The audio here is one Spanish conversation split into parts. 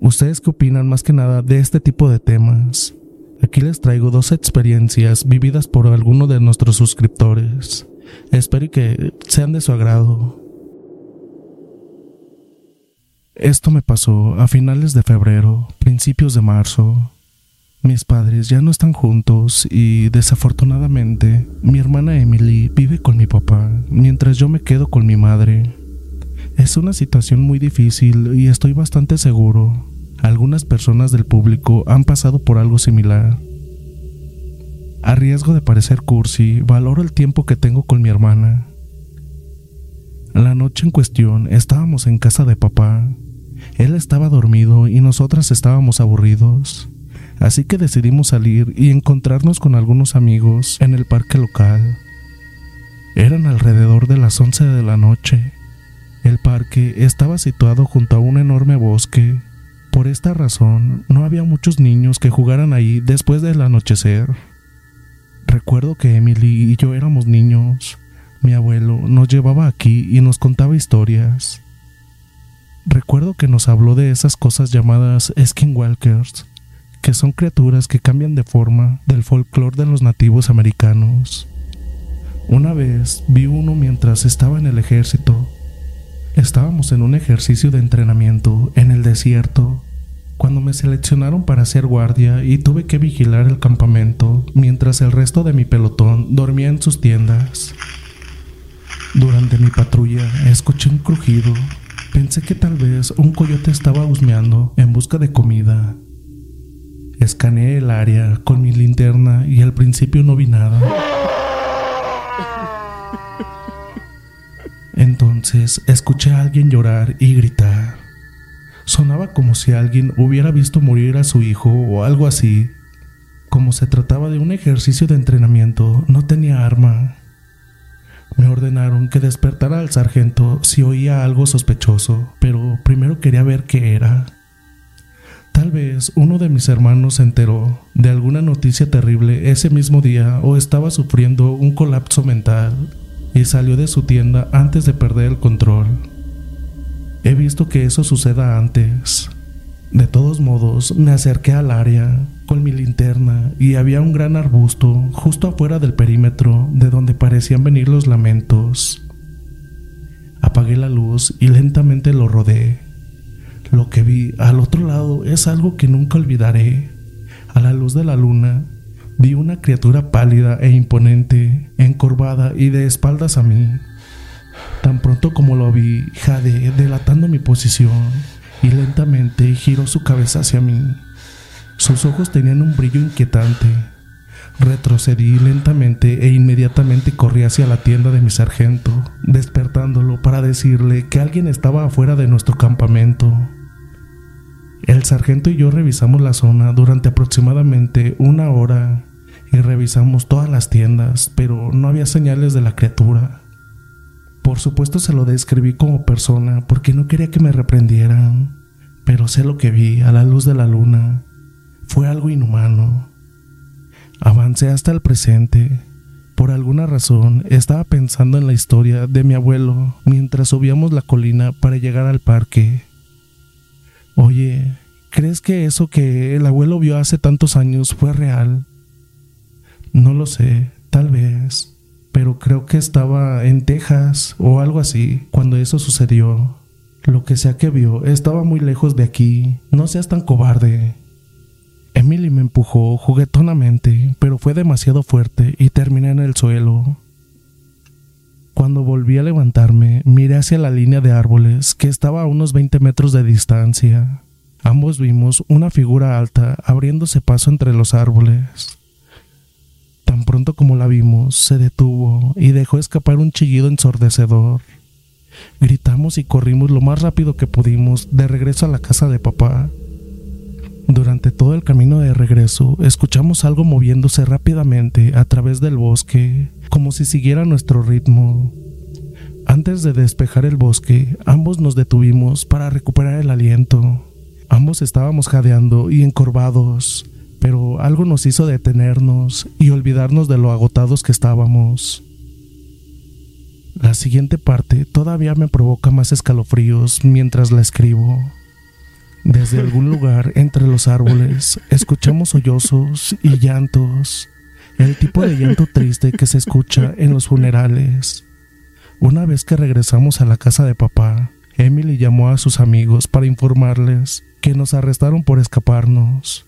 ¿Ustedes qué opinan más que nada de este tipo de temas? Aquí les traigo dos experiencias vividas por alguno de nuestros suscriptores. Espero que sean de su agrado. Esto me pasó a finales de febrero, principios de marzo. Mis padres ya no están juntos y desafortunadamente mi hermana Emily vive con mi papá mientras yo me quedo con mi madre. Es una situación muy difícil y estoy bastante seguro. Algunas personas del público han pasado por algo similar. A riesgo de parecer cursi, valoro el tiempo que tengo con mi hermana. La noche en cuestión estábamos en casa de papá. Él estaba dormido y nosotras estábamos aburridos. Así que decidimos salir y encontrarnos con algunos amigos en el parque local. Eran alrededor de las 11 de la noche. El parque estaba situado junto a un enorme bosque. Por esta razón, no había muchos niños que jugaran ahí después del anochecer. Recuerdo que Emily y yo éramos niños. Mi abuelo nos llevaba aquí y nos contaba historias. Recuerdo que nos habló de esas cosas llamadas skinwalkers, que son criaturas que cambian de forma del folclore de los nativos americanos. Una vez vi uno mientras estaba en el ejército Estábamos en un ejercicio de entrenamiento en el desierto cuando me seleccionaron para ser guardia y tuve que vigilar el campamento mientras el resto de mi pelotón dormía en sus tiendas. Durante mi patrulla escuché un crujido. Pensé que tal vez un coyote estaba husmeando en busca de comida. Escaneé el área con mi linterna y al principio no vi nada. Entonces escuché a alguien llorar y gritar. Sonaba como si alguien hubiera visto morir a su hijo o algo así. Como se trataba de un ejercicio de entrenamiento, no tenía arma. Me ordenaron que despertara al sargento si oía algo sospechoso, pero primero quería ver qué era. Tal vez uno de mis hermanos se enteró de alguna noticia terrible ese mismo día o estaba sufriendo un colapso mental y salió de su tienda antes de perder el control. He visto que eso suceda antes. De todos modos, me acerqué al área con mi linterna y había un gran arbusto justo afuera del perímetro de donde parecían venir los lamentos. Apagué la luz y lentamente lo rodé. Lo que vi al otro lado es algo que nunca olvidaré. A la luz de la luna, vi una criatura pálida e imponente, encorvada y de espaldas a mí. Tan pronto como lo vi, Jade, delatando mi posición, y lentamente giró su cabeza hacia mí. Sus ojos tenían un brillo inquietante. Retrocedí lentamente e inmediatamente corrí hacia la tienda de mi sargento, despertándolo para decirle que alguien estaba afuera de nuestro campamento. El sargento y yo revisamos la zona durante aproximadamente una hora y revisamos todas las tiendas, pero no había señales de la criatura. Por supuesto se lo describí como persona porque no quería que me reprendieran, pero sé lo que vi a la luz de la luna. Fue algo inhumano. Avancé hasta el presente. Por alguna razón estaba pensando en la historia de mi abuelo mientras subíamos la colina para llegar al parque. Oye, ¿crees que eso que el abuelo vio hace tantos años fue real? No lo sé, tal vez. pero creo que estaba en Texas o algo así cuando eso sucedió. Lo que sea que vio estaba muy lejos de aquí. No seas tan cobarde. Emily me empujó juguetonamente, pero fue demasiado fuerte y terminé en el suelo. Cuando volví a levantarme, miré hacia la línea de árboles que estaba a unos 20 metros de distancia. Ambos vimos una figura alta abriéndose paso entre los árboles. Tan pronto como la vimos, se detuvo y dejó escapar un chillido ensordecedor. Gritamos y corrimos lo más rápido que pudimos de regreso a la casa de papá. Durante todo el camino de regreso, escuchamos algo moviéndose rápidamente a través del bosque, como si siguiera nuestro ritmo. Antes de despejar el bosque, ambos nos detuvimos para recuperar el aliento. Ambos estábamos jadeando y encorvados, pero algo nos hizo detenernos y olvidarnos de lo agotados que estábamos. La siguiente parte todavía me provoca más escalofríos mientras la escribo. Desde algún lugar entre los árboles escuchamos sollozos y llantos, el tipo de llanto triste que se escucha en los funerales. Una vez que regresamos a la casa de papá, Emily llamó a sus amigos para informarles que nos arrestaron por escaparnos,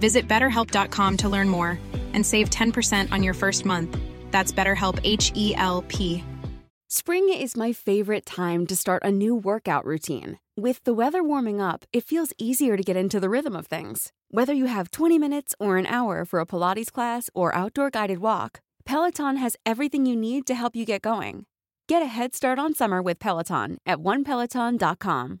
Visit betterhelp.com to learn more and save 10% on your first month. That's BetterHelp H E L P. Spring is my favorite time to start a new workout routine. With the weather warming up, it feels easier to get into the rhythm of things. Whether you have 20 minutes or an hour for a Pilates class or outdoor guided walk, Peloton has everything you need to help you get going. Get a head start on summer with Peloton at onepeloton.com.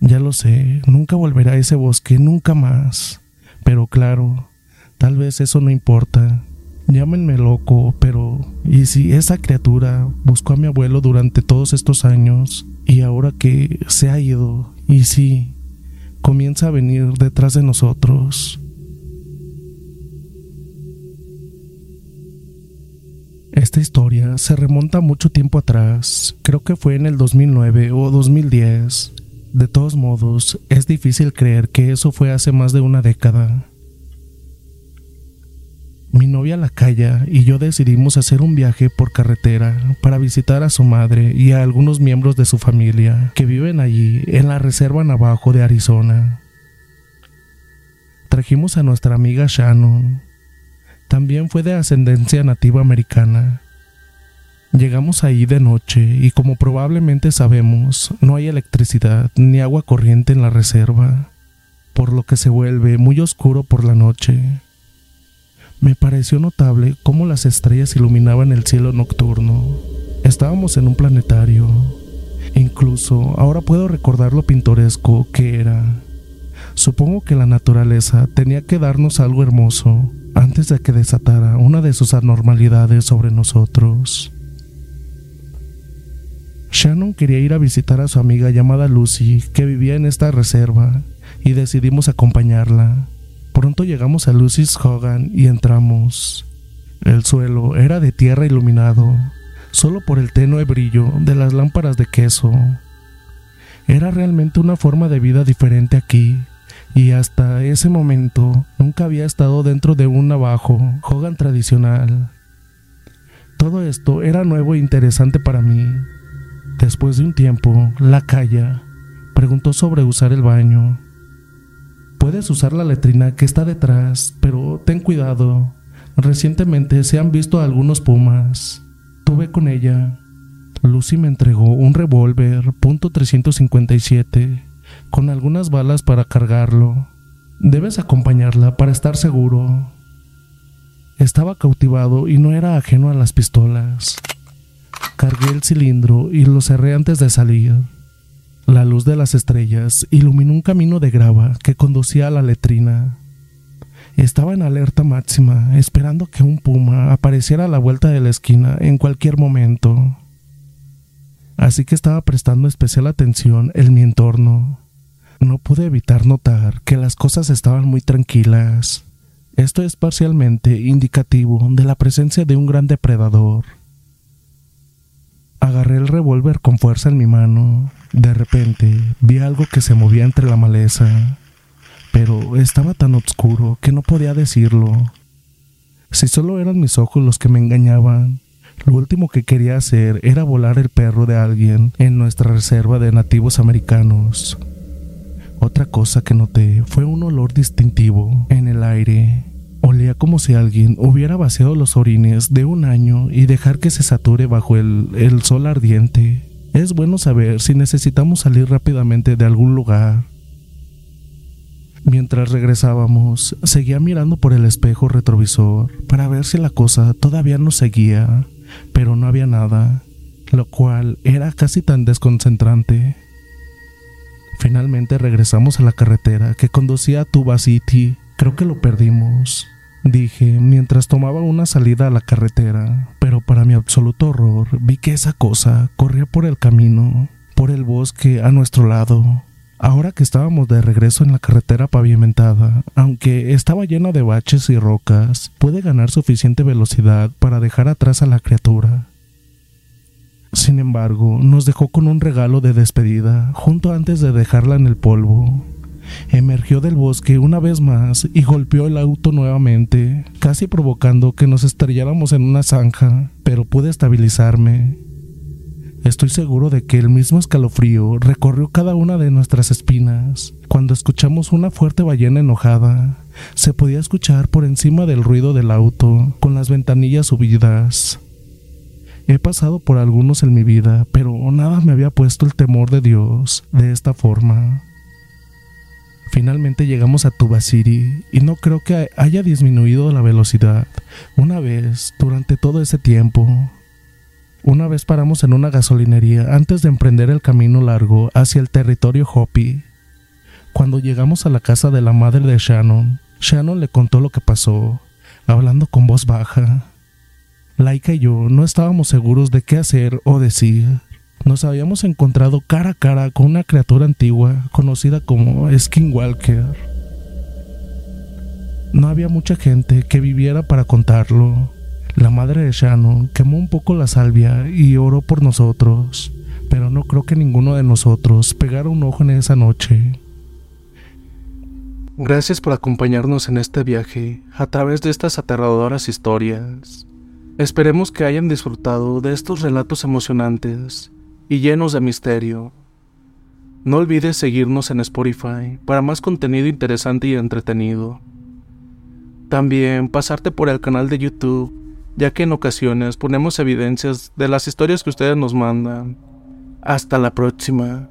Ya lo sé, nunca volverá a ese bosque, nunca más. Pero claro, tal vez eso no importa. Llámenme loco, pero ¿y si esa criatura buscó a mi abuelo durante todos estos años y ahora que se ha ido, y si comienza a venir detrás de nosotros? Esta historia se remonta mucho tiempo atrás, creo que fue en el 2009 o 2010. De todos modos, es difícil creer que eso fue hace más de una década. Mi novia la calla y yo decidimos hacer un viaje por carretera para visitar a su madre y a algunos miembros de su familia que viven allí en la reserva Navajo de Arizona. Trajimos a nuestra amiga Shannon. También fue de ascendencia nativa americana. Llegamos ahí de noche y como probablemente sabemos, no hay electricidad ni agua corriente en la reserva, por lo que se vuelve muy oscuro por la noche. Me pareció notable cómo las estrellas iluminaban el cielo nocturno. Estábamos en un planetario. Incluso ahora puedo recordar lo pintoresco que era. Supongo que la naturaleza tenía que darnos algo hermoso antes de que desatara una de sus anormalidades sobre nosotros. Shannon quería ir a visitar a su amiga llamada Lucy, que vivía en esta reserva, y decidimos acompañarla. Pronto llegamos a Lucy's Hogan y entramos. El suelo era de tierra iluminado, solo por el tenue brillo de las lámparas de queso. Era realmente una forma de vida diferente aquí, y hasta ese momento nunca había estado dentro de un navajo Hogan tradicional. Todo esto era nuevo e interesante para mí. Después de un tiempo, la calla preguntó sobre usar el baño. Puedes usar la letrina que está detrás, pero ten cuidado. Recientemente se han visto algunos pumas. Tuve con ella. Lucy me entregó un revólver .357 con algunas balas para cargarlo. Debes acompañarla para estar seguro. Estaba cautivado y no era ajeno a las pistolas. Cargué el cilindro y lo cerré antes de salir. La luz de las estrellas iluminó un camino de grava que conducía a la letrina. Estaba en alerta máxima, esperando que un puma apareciera a la vuelta de la esquina en cualquier momento. Así que estaba prestando especial atención en mi entorno. No pude evitar notar que las cosas estaban muy tranquilas. Esto es parcialmente indicativo de la presencia de un gran depredador. Agarré el revólver con fuerza en mi mano. De repente vi algo que se movía entre la maleza, pero estaba tan oscuro que no podía decirlo. Si solo eran mis ojos los que me engañaban, lo último que quería hacer era volar el perro de alguien en nuestra reserva de nativos americanos. Otra cosa que noté fue un olor distintivo en el aire. Olía como si alguien hubiera vaciado los orines de un año y dejar que se sature bajo el, el sol ardiente. Es bueno saber si necesitamos salir rápidamente de algún lugar. Mientras regresábamos, seguía mirando por el espejo retrovisor para ver si la cosa todavía nos seguía, pero no había nada, lo cual era casi tan desconcentrante. Finalmente regresamos a la carretera que conducía a Tuba City. Creo que lo perdimos, dije mientras tomaba una salida a la carretera, pero para mi absoluto horror vi que esa cosa corría por el camino, por el bosque a nuestro lado. Ahora que estábamos de regreso en la carretera pavimentada, aunque estaba llena de baches y rocas, pude ganar suficiente velocidad para dejar atrás a la criatura. Sin embargo, nos dejó con un regalo de despedida junto antes de dejarla en el polvo. Emergió del bosque una vez más y golpeó el auto nuevamente, casi provocando que nos estrelláramos en una zanja, pero pude estabilizarme. Estoy seguro de que el mismo escalofrío recorrió cada una de nuestras espinas. Cuando escuchamos una fuerte ballena enojada, se podía escuchar por encima del ruido del auto, con las ventanillas subidas. He pasado por algunos en mi vida, pero nada me había puesto el temor de Dios de esta forma. Finalmente llegamos a Tuba City y no creo que haya disminuido la velocidad una vez durante todo ese tiempo. Una vez paramos en una gasolinería antes de emprender el camino largo hacia el territorio Hopi. Cuando llegamos a la casa de la madre de Shannon, Shannon le contó lo que pasó, hablando con voz baja. Laika y yo no estábamos seguros de qué hacer o decir. Nos habíamos encontrado cara a cara con una criatura antigua conocida como Skinwalker. No había mucha gente que viviera para contarlo. La madre de Shannon quemó un poco la salvia y oró por nosotros, pero no creo que ninguno de nosotros pegara un ojo en esa noche. Gracias por acompañarnos en este viaje a través de estas aterradoras historias. Esperemos que hayan disfrutado de estos relatos emocionantes y llenos de misterio. No olvides seguirnos en Spotify para más contenido interesante y entretenido. También pasarte por el canal de YouTube, ya que en ocasiones ponemos evidencias de las historias que ustedes nos mandan. Hasta la próxima.